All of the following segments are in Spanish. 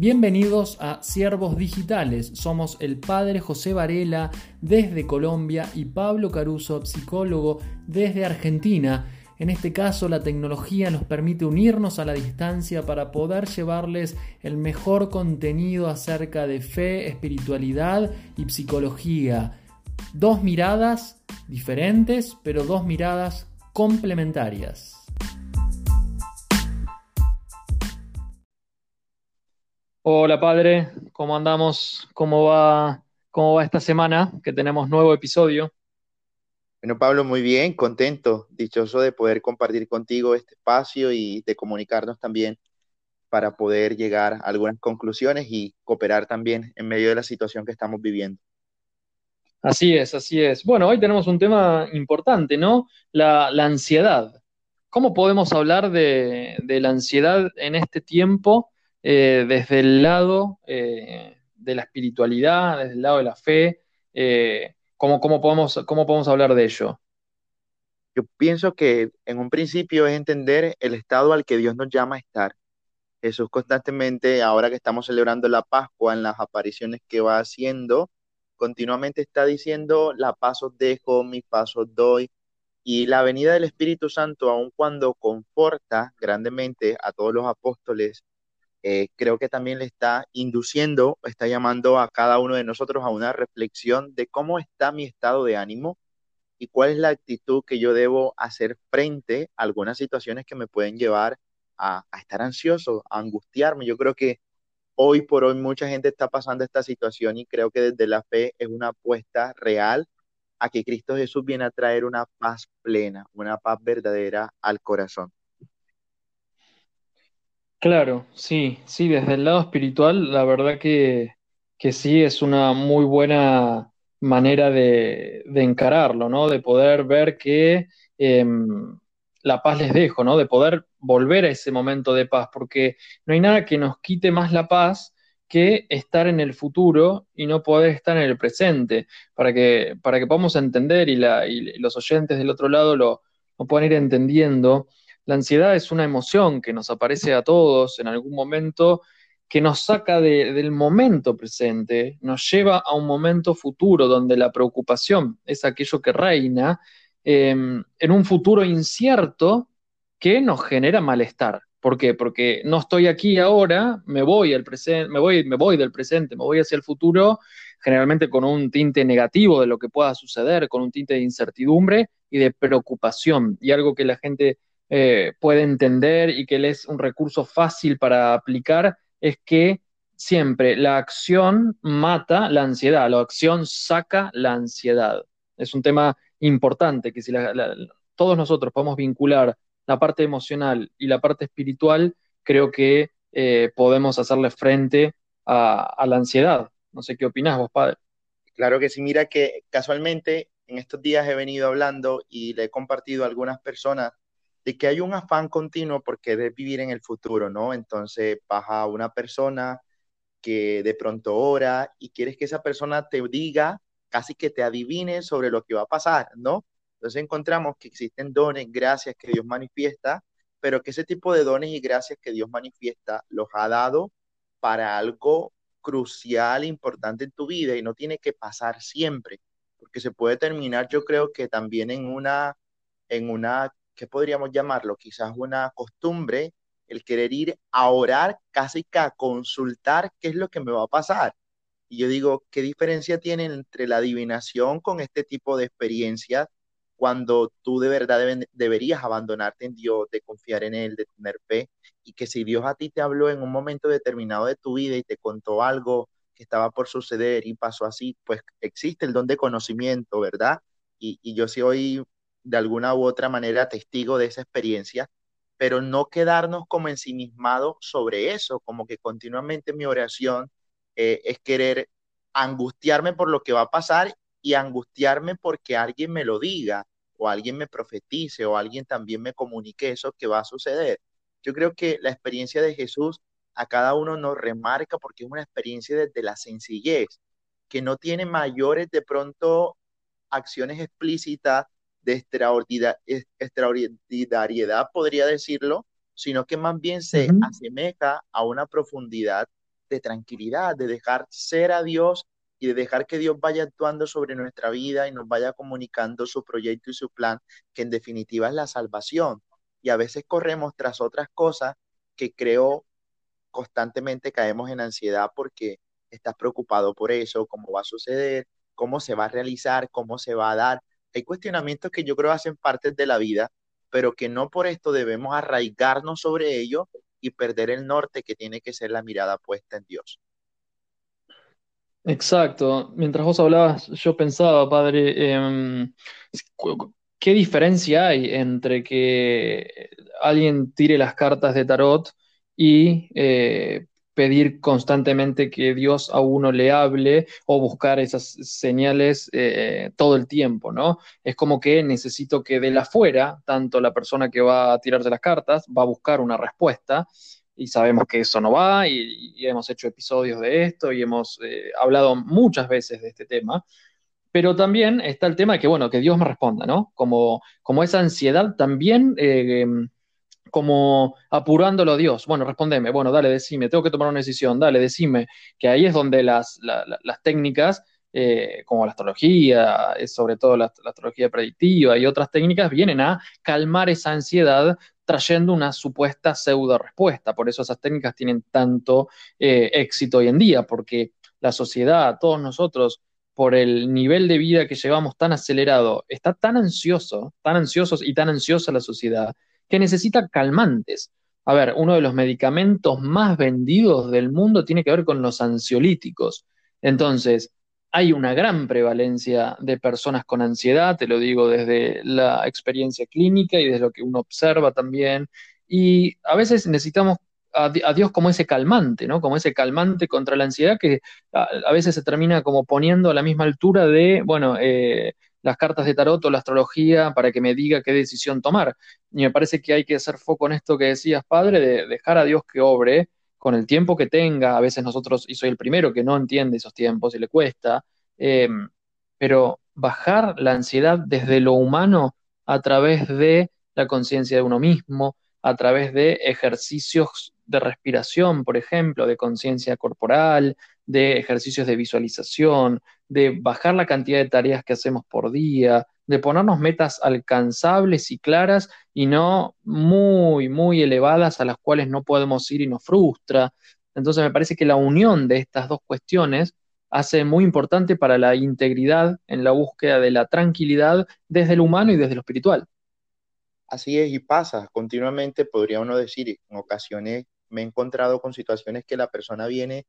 Bienvenidos a Siervos Digitales. Somos el padre José Varela desde Colombia y Pablo Caruso, psicólogo desde Argentina. En este caso, la tecnología nos permite unirnos a la distancia para poder llevarles el mejor contenido acerca de fe, espiritualidad y psicología. Dos miradas diferentes, pero dos miradas complementarias. Hola padre, ¿cómo andamos? ¿Cómo va, cómo va esta semana que tenemos nuevo episodio? Bueno, Pablo, muy bien, contento, dichoso de poder compartir contigo este espacio y de comunicarnos también para poder llegar a algunas conclusiones y cooperar también en medio de la situación que estamos viviendo. Así es, así es. Bueno, hoy tenemos un tema importante, ¿no? La, ansiedad. ¿Cómo podemos hablar de, de la ansiedad en este tiempo? Eh, desde el lado eh, de la espiritualidad, desde el lado de la fe, eh, ¿cómo, podemos, ¿cómo podemos hablar de ello? Yo pienso que en un principio es entender el estado al que Dios nos llama a estar. Jesús constantemente, ahora que estamos celebrando la Pascua, en las apariciones que va haciendo, continuamente está diciendo, la paz dejo, mi paz os doy. Y la venida del Espíritu Santo, aun cuando conforta grandemente a todos los apóstoles eh, creo que también le está induciendo, está llamando a cada uno de nosotros a una reflexión de cómo está mi estado de ánimo y cuál es la actitud que yo debo hacer frente a algunas situaciones que me pueden llevar a, a estar ansioso, a angustiarme. Yo creo que hoy por hoy mucha gente está pasando esta situación y creo que desde la fe es una apuesta real a que Cristo Jesús viene a traer una paz plena, una paz verdadera al corazón. Claro, sí, sí, desde el lado espiritual, la verdad que, sí es una muy buena manera de, encararlo, ¿no? De poder ver que em, la paz les dejo, ¿no? De poder volver a ese momento de paz, porque no hay nada que nos quite más la paz que estar en el futuro y no poder estar en el presente, para que, para que podamos entender y, la, y los oyentes del otro lado lo, lo puedan ir entendiendo la ansiedad es una emoción que nos aparece a todos en algún momento, que nos saca del momento presente, nos lleva a un momento futuro donde la preocupación es aquello que reina, em, en un futuro incierto que nos genera malestar. ¿Por qué? Porque no estoy aquí ahora, me voy del presente, me voy hacia el futuro, generalmente con un tinte negativo de lo que pueda suceder, con un tinte de incertidumbre y de preocupación. Y algo que la gente eh, puede entender y que le es un recurso fácil para aplicar es que siempre la acción mata la ansiedad, la acción saca la ansiedad. Es un tema importante que si todos nosotros podemos vincular la parte emocional y la parte espiritual, creo que eh, podemos hacerle frente a, a, la ansiedad. No sé qué opinás vos, padre. Claro que sí, mira que casualmente en estos días he venido hablando y le he compartido a algunas personas de que hay un afán continuo por querer vivir en el futuro, ¿no? Entonces baja una persona que de pronto ora y quieres que esa persona te diga, casi que te adivine sobre lo que va a pasar, ¿no? Entonces encontramos que existen dones, gracias que Dios manifiesta, pero que ese tipo de dones y gracias que Dios manifiesta los ha dado para algo crucial, importante en tu vida y no tiene que pasar siempre, porque se puede terminar, yo creo que también en una, en una ¿qué podríamos llamarlo? Quizás una costumbre, el querer ir a orar, casi que a consultar qué es lo que me va a pasar. Y yo digo, ¿qué diferencia tiene entre la adivinación con este tipo de experiencias cuando tú de verdad deberías abandonarte en Dios, de confiar en Él, de tener fe? Y que si Dios a ti te habló en un momento determinado de tu vida y te contó algo que estaba por suceder y pasó así, pues existe el don de conocimiento, ¿verdad? Y, y yo sí hoy de alguna u otra manera testigo de esa experiencia, pero no quedarnos como ensimismados sobre eso, como que continuamente mi oración eh, es querer angustiarme por lo que va a pasar y angustiarme porque alguien me lo diga o alguien me profetice o alguien también me comunique eso que va a suceder. Yo creo que la experiencia de Jesús a cada uno nos remarca porque es una experiencia desde la sencillez, que no tiene mayores de pronto acciones explícitas de extraordinariedad, podría decirlo, sino que más bien se asemeja a una profundidad de tranquilidad, de dejar ser a Dios y de dejar que Dios vaya actuando sobre nuestra vida y nos vaya comunicando su proyecto y su plan, que en definitiva es la salvación. Y a veces corremos tras otras cosas que creo constantemente caemos en ansiedad porque estás preocupado por eso, cómo va a suceder, cómo se va a realizar, cómo se va a dar. Hay cuestionamientos que yo creo hacen parte de la vida, pero que no por esto debemos arraigarnos sobre ello y perder el norte que tiene que ser la mirada puesta en Dios. Exacto. Mientras vos hablabas, yo pensaba, padre, em, ¿qué diferencia hay entre que alguien tire las cartas de tarot y eh, pedir constantemente que Dios a uno le hable o buscar esas señales eh, todo el tiempo, ¿no? Es como que necesito que de la afuera, tanto la persona que va a tirarse las cartas va a buscar una respuesta y sabemos que eso no va y, hemos hecho episodios de esto y hemos eh, hablado muchas veces de este tema. Pero también está el tema de que, bueno, que Dios me responda, ¿no? Como, como esa ansiedad también como apurándolo a Dios. Bueno, respondeme, bueno, dale, decime, tengo que tomar una decisión, dale, decime, que ahí es donde las, las técnicas, eh, como la astrología, sobre todo la, astrología predictiva y otras técnicas, vienen a calmar esa ansiedad trayendo una supuesta pseudo respuesta. Por eso esas técnicas tienen tanto eh, éxito hoy en día, porque la sociedad, todos nosotros, por el nivel de vida que llevamos tan acelerado, está tan ansioso, tan ansiosos y tan ansiosa la sociedad, que necesita calmantes. A ver, uno de los medicamentos más vendidos del mundo tiene que ver con los ansiolíticos. Entonces, hay una gran prevalencia de personas con ansiedad, te lo digo desde la experiencia clínica y desde lo que uno observa también. Y a veces necesitamos a, Dios como ese calmante, ¿no? Como ese calmante contra la ansiedad que a, veces se termina como poniendo a la misma altura de, bueno, eh, las cartas de tarot o la astrología para que me diga qué decisión tomar. Y me parece que hay que hacer foco en esto que decías, padre, de dejar a Dios que obre con el tiempo que tenga. A veces nosotros, y soy el primero que no entiende esos tiempos y le cuesta, em, pero bajar la ansiedad desde lo humano a través de la conciencia de uno mismo, a través de ejercicios de respiración, por ejemplo, de conciencia corporal, de ejercicios de visualización, de bajar la cantidad de tareas que hacemos por día, de ponernos metas alcanzables y claras y no muy, muy elevadas a las cuales no podemos ir y nos frustra. Entonces me parece que la unión de estas dos cuestiones hace muy importante para la integridad en la búsqueda de la tranquilidad desde lo humano y desde lo espiritual. Así es, y pasa continuamente, podría uno decir, en ocasiones me he encontrado con situaciones que la persona viene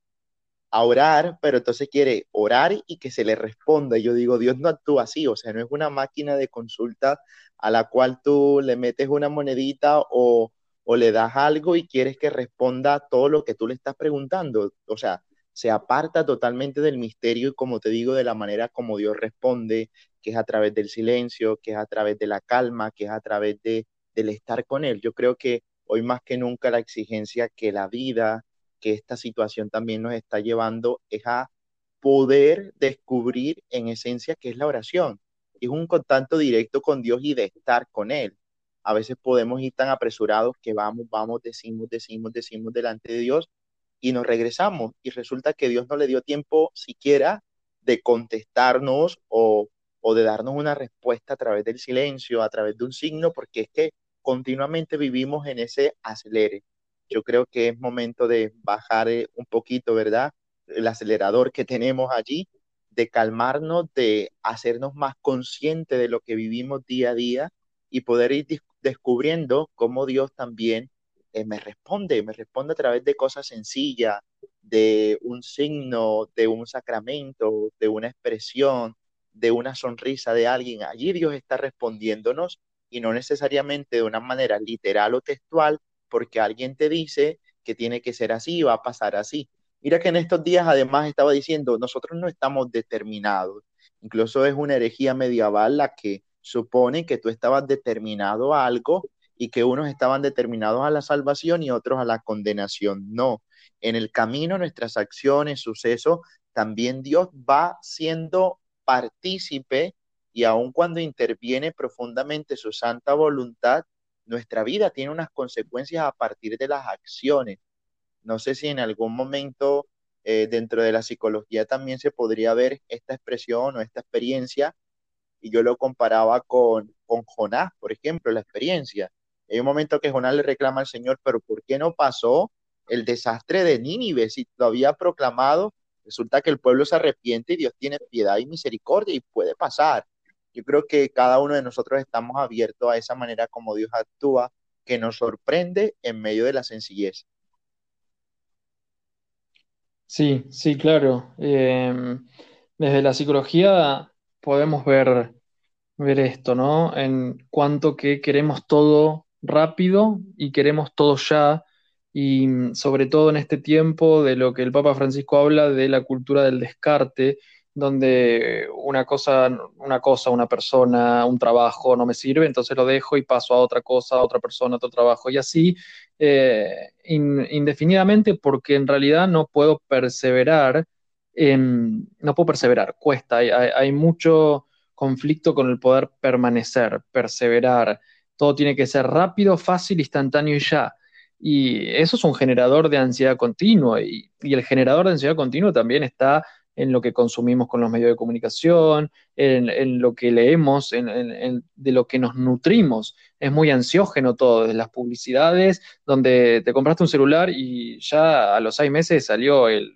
a orar, pero entonces quiere orar y que se le responda. Yo digo, Dios no actúa así, o sea, no es una máquina de consulta a la cual tú le metes una monedita o, o le das algo y quieres que responda todo lo que tú le estás preguntando. O sea, se aparta totalmente del misterio y como te digo, de la manera como Dios responde, que es a través del silencio, que es a través de la calma, que es a través de, del estar con Él. Yo creo que hoy más que nunca la exigencia que la vida, que esta situación también nos está llevando es a poder descubrir en esencia qué es la oración. Es un contacto directo con Dios y de estar con Él. A veces podemos ir tan apresurados que vamos, vamos, decimos, decimos, decimos delante de Dios y nos regresamos y resulta que Dios no le dio tiempo siquiera de contestarnos o, o de darnos una respuesta a través del silencio, a través de un signo, porque es que continuamente vivimos en ese acelere yo creo que es momento de bajar eh, un poquito, ¿verdad? El acelerador que tenemos allí, de calmarnos, de hacernos más conscientes de lo que vivimos día a día y poder ir descubriendo cómo Dios también eh, me responde, me responde a través de cosas sencillas, de un signo, de un sacramento, de una expresión, de una sonrisa de alguien. Allí Dios está respondiéndonos y no necesariamente de una manera literal o textual, porque alguien te dice que tiene que ser así, va a pasar así. Mira que en estos días además estaba diciendo, nosotros no estamos determinados. Incluso es una herejía medieval la que supone que tú estabas determinado a algo y que unos estaban determinados a la salvación y otros a la condenación. No, en el camino nuestras acciones, sucesos, también Dios va siendo partícipe y aun cuando interviene profundamente su santa voluntad, nuestra vida tiene unas consecuencias a partir de las acciones. No sé si en algún momento eh, dentro de la psicología también se podría ver esta expresión o esta experiencia, y yo lo comparaba con, con Jonás, por ejemplo, la experiencia. Hay un momento que Jonás le reclama al Señor, pero ¿por qué no pasó el desastre de Nínive si lo había proclamado? Resulta que el pueblo se arrepiente y Dios tiene piedad y misericordia y puede pasar. Yo creo que cada uno de nosotros estamos abiertos a esa manera como Dios actúa, que nos sorprende en medio de la sencillez. Sí, sí, claro. Em, desde la psicología podemos ver, ver esto, ¿no? En cuanto que queremos todo rápido y queremos todo ya, y mm, sobre todo en este tiempo de lo que el Papa Francisco habla de la cultura del descarte, donde una cosa, una cosa, una persona, un trabajo no me sirve, entonces lo dejo y paso a otra cosa, a otra persona, a otro trabajo, y así eh, indefinidamente, porque en realidad no puedo perseverar, no puedo perseverar, cuesta, hay, mucho conflicto con el poder permanecer, perseverar, todo tiene que ser rápido, fácil, instantáneo y ya. Y eso es un generador de ansiedad continua, y el generador de ansiedad continua también está en lo que consumimos con los medios de comunicación, en, lo que leemos, en, de lo que nos nutrimos. Es muy ansiógeno todo, de las publicidades, donde te compraste un celular y ya a los seis meses salió el,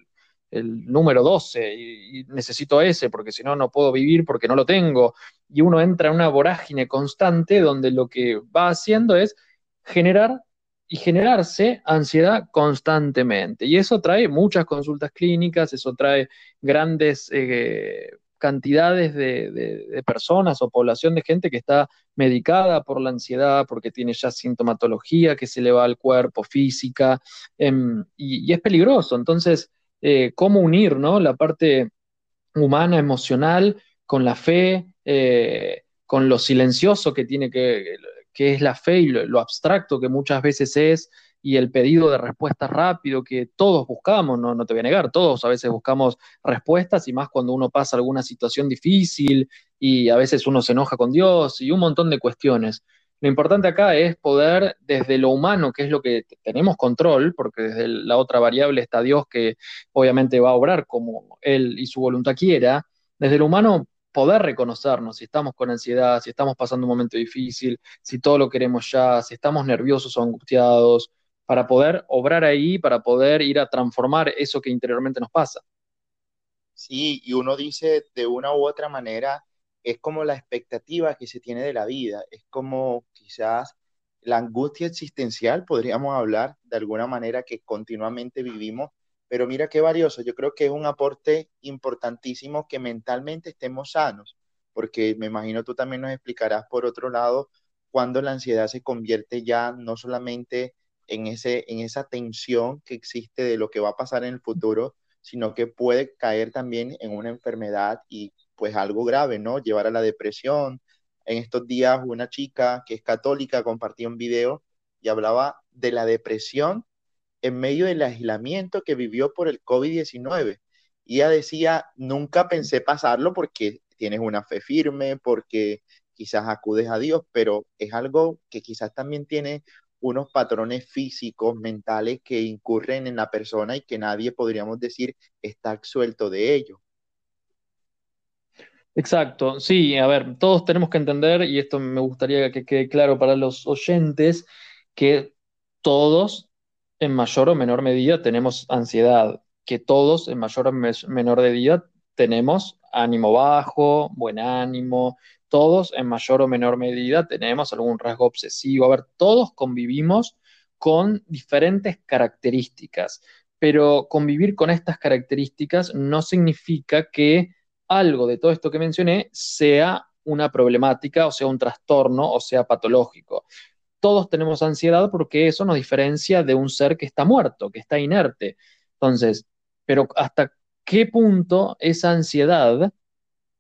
número 12 y, y, necesito ese porque si no, no puedo vivir porque no lo tengo. Y uno entra en una vorágine constante donde lo que va haciendo es generar y generarse ansiedad constantemente. Y eso trae muchas consultas clínicas, eso trae grandes eh, cantidades de, personas o población de gente que está medicada por la ansiedad, porque tiene ya sintomatología que se le va al cuerpo, física, em, y, es peligroso. Entonces, eh, ¿cómo unir ¿no? la parte humana, emocional, con la fe? Eh, con lo silencioso que tiene que, que es la fe y lo, abstracto que muchas veces es, y el pedido de respuestas rápido que todos buscamos, no, no te voy a negar, todos a veces buscamos respuestas y más cuando uno pasa alguna situación difícil y a veces uno se enoja con Dios y un montón de cuestiones. Lo importante acá es poder, desde lo humano, que es lo que tenemos control, porque desde la otra variable está Dios que obviamente va a obrar como Él y su voluntad quiera, desde lo humano poder reconocernos si estamos con ansiedad, si estamos pasando un momento difícil, si todo lo queremos ya, si estamos nerviosos o angustiados, para poder obrar ahí, para poder ir a transformar eso que interiormente nos pasa. Sí, y uno dice de una u otra manera, es como la expectativa que se tiene de la vida, es como quizás la angustia existencial, podríamos hablar de alguna manera que continuamente vivimos pero mira qué valioso, yo creo que es un aporte importantísimo que mentalmente estemos sanos, porque me imagino tú también nos explicarás por otro lado cuando la ansiedad se convierte ya no solamente en, ese, en esa tensión que existe de lo que va a pasar en el futuro, sino que puede caer también en una enfermedad y pues algo grave, ¿no? Llevar a la depresión. En estos días una chica que es católica compartía un video y hablaba de la depresión en medio del aislamiento que vivió por el COVID-19. Y ella decía, nunca pensé pasarlo porque tienes una fe firme, porque quizás acudes a Dios, pero es algo que quizás también tiene unos patrones físicos, mentales que incurren en la persona y que nadie, podríamos decir, está absuelto de ello. Exacto, sí, a ver, todos tenemos que entender, y esto me gustaría que quede claro para los oyentes, que todos en mayor o menor medida tenemos ansiedad, que todos en mayor o menor medida tenemos ánimo bajo, buen ánimo, todos en mayor o menor medida tenemos algún rasgo obsesivo. A ver, todos convivimos con diferentes características, pero convivir con estas características no significa que algo de todo esto que mencioné sea una problemática, o sea, un trastorno, o sea, patológico todos tenemos ansiedad porque eso nos diferencia de un ser que está muerto, que está inerte. Entonces, pero hasta qué punto esa ansiedad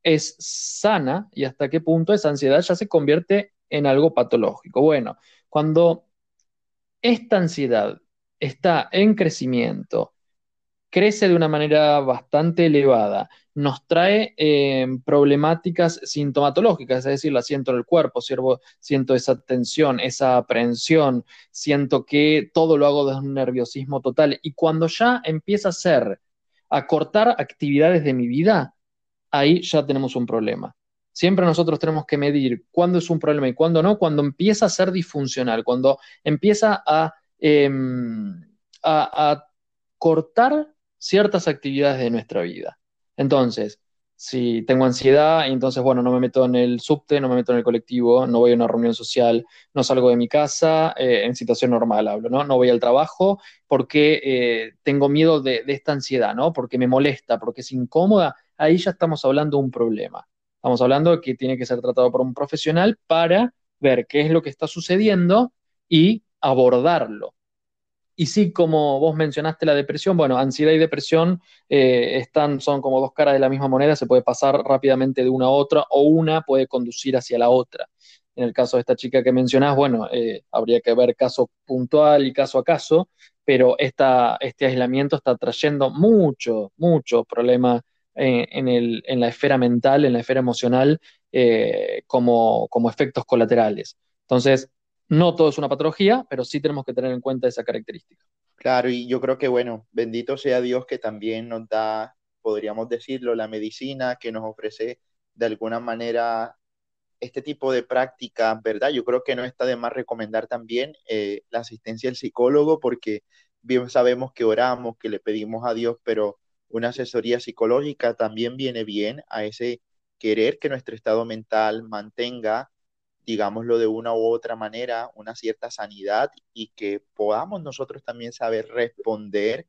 es sana y hasta qué punto esa ansiedad ya se convierte en algo patológico. Bueno, cuando esta ansiedad está en crecimiento, crece de una manera bastante elevada, nos trae eh, problemáticas sintomatológicas, es decir, la siento en el cuerpo, siento esa tensión, esa aprensión, siento que todo lo hago desde un nerviosismo total. Y cuando ya empieza a ser, a cortar actividades de mi vida, ahí ya tenemos un problema. Siempre nosotros tenemos que medir cuándo es un problema y cuándo no, cuando empieza a ser disfuncional, cuando empieza a, em, a cortar ciertas actividades de nuestra vida. Entonces, si tengo ansiedad, entonces, bueno, no me meto en el subte, no me meto en el colectivo, no voy a una reunión social, no salgo de mi casa, eh, en situación normal hablo, ¿no? No voy al trabajo porque eh, tengo miedo de, de, esta ansiedad, ¿no? Porque me molesta, porque es incómoda, ahí ya estamos hablando de un problema. Estamos hablando de que tiene que ser tratado por un profesional para ver qué es lo que está sucediendo y abordarlo. Y sí, como vos mencionaste la depresión, bueno, ansiedad y depresión eh, están, son como dos caras de la misma moneda, se puede pasar rápidamente de una a otra o una puede conducir hacia la otra. En el caso de esta chica que mencionás, bueno, eh, habría que ver caso puntual y caso a caso, pero este aislamiento está trayendo mucho, mucho problema en, en, la esfera mental, en la esfera emocional, eh, como efectos colaterales. Entonces, no todo es una patología, pero sí tenemos que tener en cuenta esa característica. Claro, y yo creo que, bueno, bendito sea Dios que también nos da, podríamos decirlo, la medicina que nos ofrece de alguna manera este tipo de práctica, ¿verdad? Yo creo que no está de más recomendar también eh, la asistencia del psicólogo porque bien sabemos que oramos, que le pedimos a Dios, pero una asesoría psicológica también viene bien a ese querer que nuestro estado mental mantenga digámoslo de una u otra manera, una cierta sanidad y que podamos nosotros también saber responder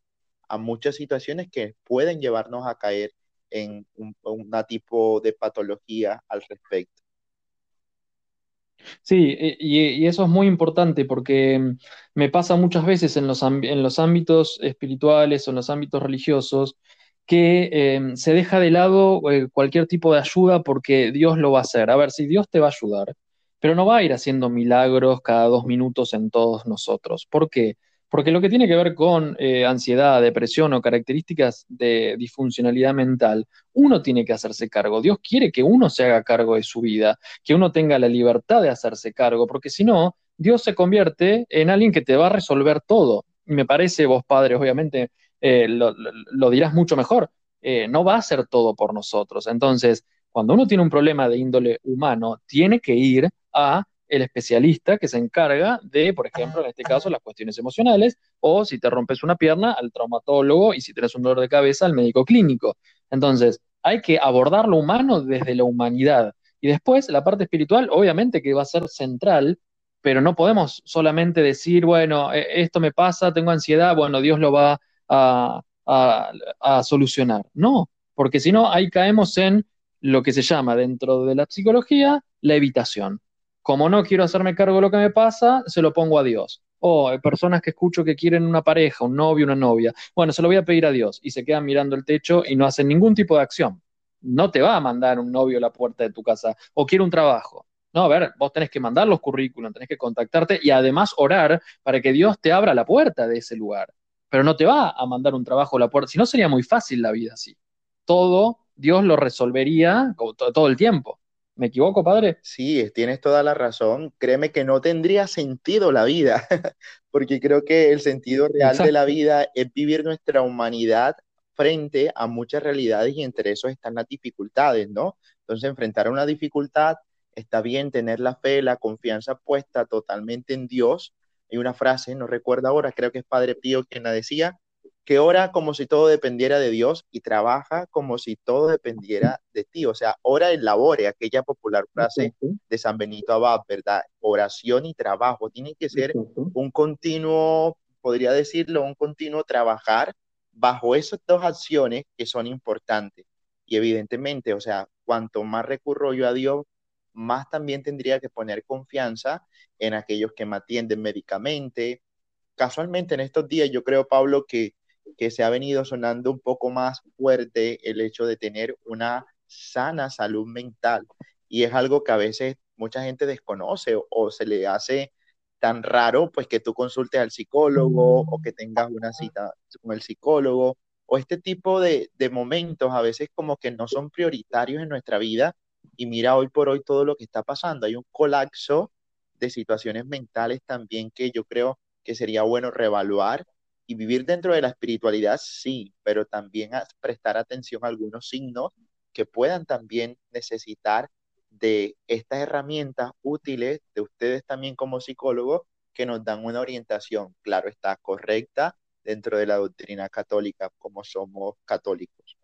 a muchas situaciones que pueden llevarnos a caer en un, tipo de patología al respecto. Sí, y, eso es muy importante porque me pasa muchas veces en los, en los ámbitos espirituales o en los ámbitos religiosos que em, se deja de lado eh, cualquier tipo de ayuda porque Dios lo va a hacer. A ver, si Dios te va a ayudar, pero no va a ir haciendo milagros cada dos minutos en todos nosotros. ¿Por qué? Porque lo que tiene que ver con eh, ansiedad, depresión o características de disfuncionalidad mental, uno tiene que hacerse cargo. Dios quiere que uno se haga cargo de su vida, que uno tenga la libertad de hacerse cargo, porque si no, Dios se convierte en alguien que te va a resolver todo. Y me parece, vos padres, obviamente, eh, lo, dirás mucho mejor, eh, no va a hacer todo por nosotros. Entonces, cuando uno tiene un problema de índole humano, tiene que ir a el especialista que se encarga de, por ejemplo, en este caso, las cuestiones emocionales, o si te rompes una pierna, al traumatólogo, y si tienes un dolor de cabeza, al médico clínico. Entonces, hay que abordar lo humano desde la humanidad. Y después, la parte espiritual, obviamente que va a ser central, pero no podemos solamente decir, bueno, e, esto me pasa, tengo ansiedad, bueno, Dios lo va a, a solucionar. No, porque si no, ahí caemos en lo que se llama dentro de la psicología la evitación como no quiero hacerme cargo de lo que me pasa, se lo pongo a Dios. O hay personas que escucho que quieren una pareja, un novio, una novia. Bueno, se lo voy a pedir a Dios. Y se quedan mirando el techo y no hacen ningún tipo de acción. No te va a mandar un novio a la puerta de tu casa. O quiere un trabajo. No, a ver, vos tenés que mandar los currículums, tenés que contactarte y además orar para que Dios te abra la puerta de ese lugar. Pero no te va a mandar un trabajo a la puerta. Si no, sería muy fácil la vida así. Todo Dios lo resolvería todo el tiempo. ¿Me equivoco, padre? Sí, tienes toda la razón. Créeme que no tendría sentido la vida, porque creo que el sentido real de la vida es vivir nuestra humanidad frente a muchas realidades y entre eso están las dificultades, ¿no? Entonces, enfrentar a una dificultad está bien tener la fe, la confianza puesta totalmente en Dios. Hay una frase, no recuerdo ahora, creo que es Padre Pío quien la decía, que ora como si todo dependiera de Dios y trabaja como si todo dependiera de ti. O sea, ora y labore, aquella popular frase de San Benito Abad, ¿verdad? Oración y trabajo. Tiene que ser un continuo, podría decirlo, un continuo trabajar bajo esas dos acciones que son importantes. Y evidentemente, o sea, cuanto más recurro yo a Dios, más también tendría que poner confianza en aquellos que me atienden médicamente. Casualmente en estos días yo creo, Pablo, que que se ha venido sonando un poco más fuerte el hecho de tener una sana salud mental. Y es algo que a veces mucha gente desconoce o, se le hace tan raro, pues que tú consultes al psicólogo o que tengas una cita con el psicólogo. o este tipo de, de momentos a veces como que no son prioritarios en nuestra vida y mira hoy por hoy todo lo que está pasando. Hay un colapso de situaciones mentales también que yo creo que sería bueno reevaluar y vivir dentro de la espiritualidad, sí, pero también prestar atención a algunos signos que puedan también necesitar de estas herramientas útiles de ustedes también como psicólogos que nos dan una orientación, claro está, correcta dentro de la doctrina católica como somos católicos.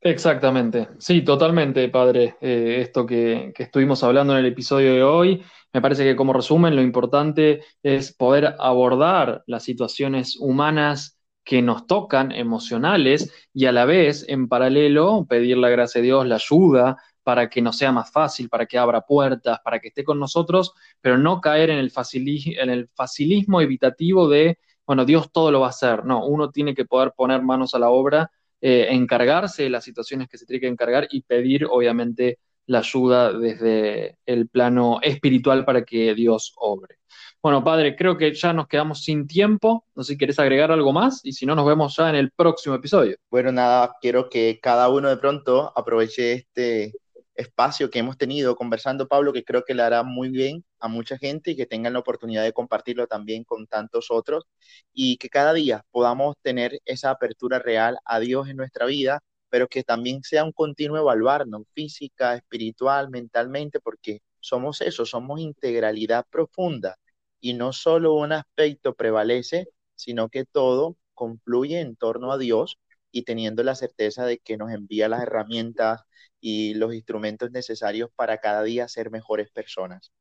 Exactamente, sí, totalmente, padre. Eh, esto que, que, estuvimos hablando en el episodio de hoy, me parece que como resumen lo importante es poder abordar las situaciones humanas que nos tocan, emocionales, y a la vez, en paralelo, pedir la gracia de Dios, la ayuda para que nos sea más fácil, para que abra puertas, para que esté con nosotros, pero no caer en el, facilismo evitativo de, bueno, Dios todo lo va a hacer. No, uno tiene que poder poner manos a la obra eh, encargarse de las situaciones que se tiene que encargar y pedir, obviamente, la ayuda desde el plano espiritual para que Dios obre. Bueno, Padre, creo que ya nos quedamos sin tiempo. No sé si quieres agregar algo más y si no, nos vemos ya en el próximo episodio. Bueno, nada, quiero que cada uno de pronto aproveche este, espacio que hemos tenido conversando, Pablo, que creo que le hará muy bien a mucha gente y que tengan la oportunidad de compartirlo también con tantos otros y que cada día podamos tener esa apertura real a Dios en nuestra vida, pero que también sea un continuo evaluarnos física, espiritual, mentalmente, porque somos eso, somos integralidad profunda y no solo un aspecto prevalece, sino que todo confluye en torno a Dios y teniendo la certeza de que nos envía las herramientas y los instrumentos necesarios para cada día ser mejores personas.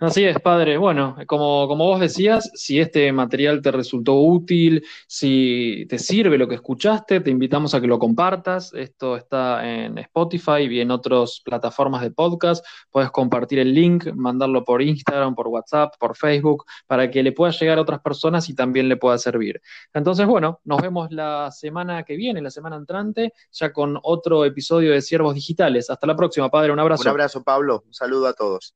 Así es, padre. Bueno, como, como vos decías, si este material te resultó útil, si te sirve lo que escuchaste, te invitamos a que lo compartas. Esto está en Spotify y en otras plataformas de podcast. Puedes compartir el link, mandarlo por Instagram, por WhatsApp, por Facebook, para que le pueda llegar a otras personas y también le pueda servir. Entonces, bueno, nos vemos la semana que viene, la semana entrante, ya con otro episodio de Siervos Digitales. Hasta la próxima, padre. Un abrazo. Un abrazo, Pablo. Un saludo a todos.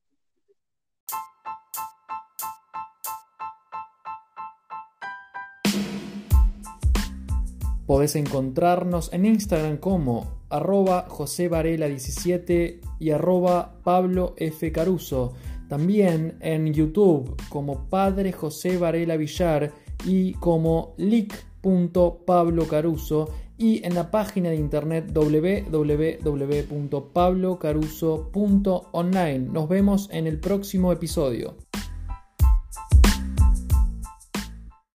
Podés encontrarnos en Instagram como arroba josevarela17 y arroba Pablo F. Caruso. También en YouTube como Padre José Varela Villar y como lic.pablocaruso y en la página de internet www.pablocaruso.online. Nos vemos en el próximo episodio.